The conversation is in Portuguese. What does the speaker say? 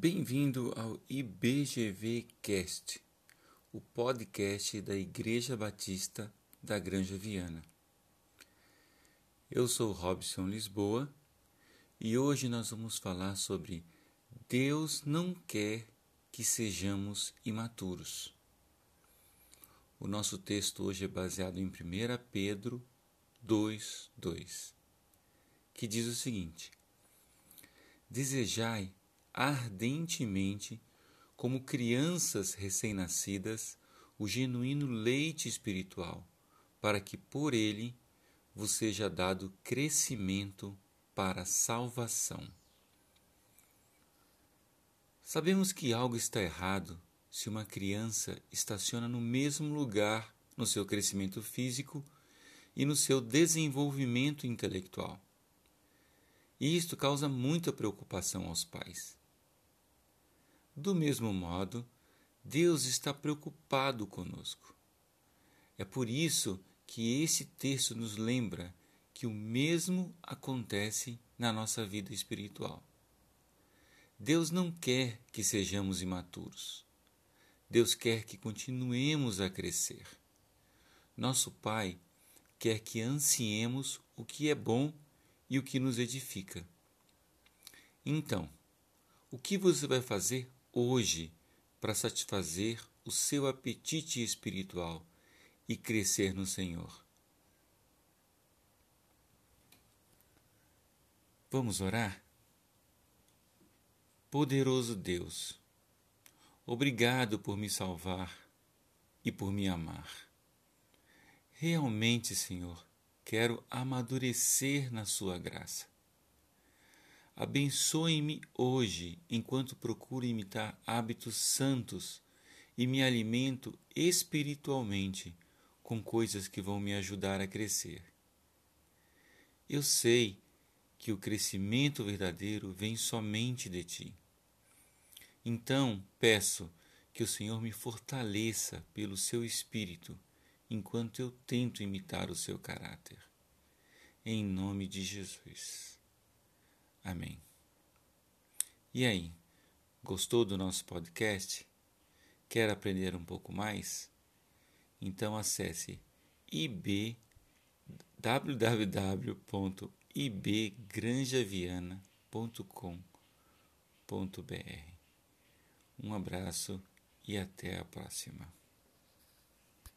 Bem-vindo ao IBGV Cast, o podcast da Igreja Batista da Granja Viana. Eu sou Robson Lisboa e hoje nós vamos falar sobre Deus não quer que sejamos imaturos. O nosso texto hoje é baseado em 1 Pedro 2, 2, que diz o seguinte: Desejai ardentemente, como crianças recém-nascidas, o genuíno leite espiritual, para que por ele vos seja dado crescimento para a salvação. Sabemos que algo está errado se uma criança estaciona no mesmo lugar no seu crescimento físico e no seu desenvolvimento intelectual. E isto causa muita preocupação aos pais. Do mesmo modo, Deus está preocupado conosco. É por isso que esse texto nos lembra que o mesmo acontece na nossa vida espiritual. Deus não quer que sejamos imaturos. Deus quer que continuemos a crescer. Nosso Pai quer que ansiemos o que é bom e o que nos edifica. Então, o que você vai fazer hoje para satisfazer o seu apetite espiritual e crescer no Senhor. Vamos orar? Poderoso Deus, obrigado por me salvar e por me amar. Realmente, Senhor, quero amadurecer na Sua graça. Abençoe-me hoje enquanto procuro imitar hábitos santos e me alimento espiritualmente com coisas que vão me ajudar a crescer. Eu sei que o crescimento verdadeiro vem somente de ti. Então peço que o Senhor me fortaleça pelo seu espírito enquanto eu tento imitar o seu caráter. Em nome de Jesus. Amém. E aí, gostou do nosso podcast? Quer aprender um pouco mais? Então acesse ib www.ibgranjaviana.com.br. Um abraço e até a próxima.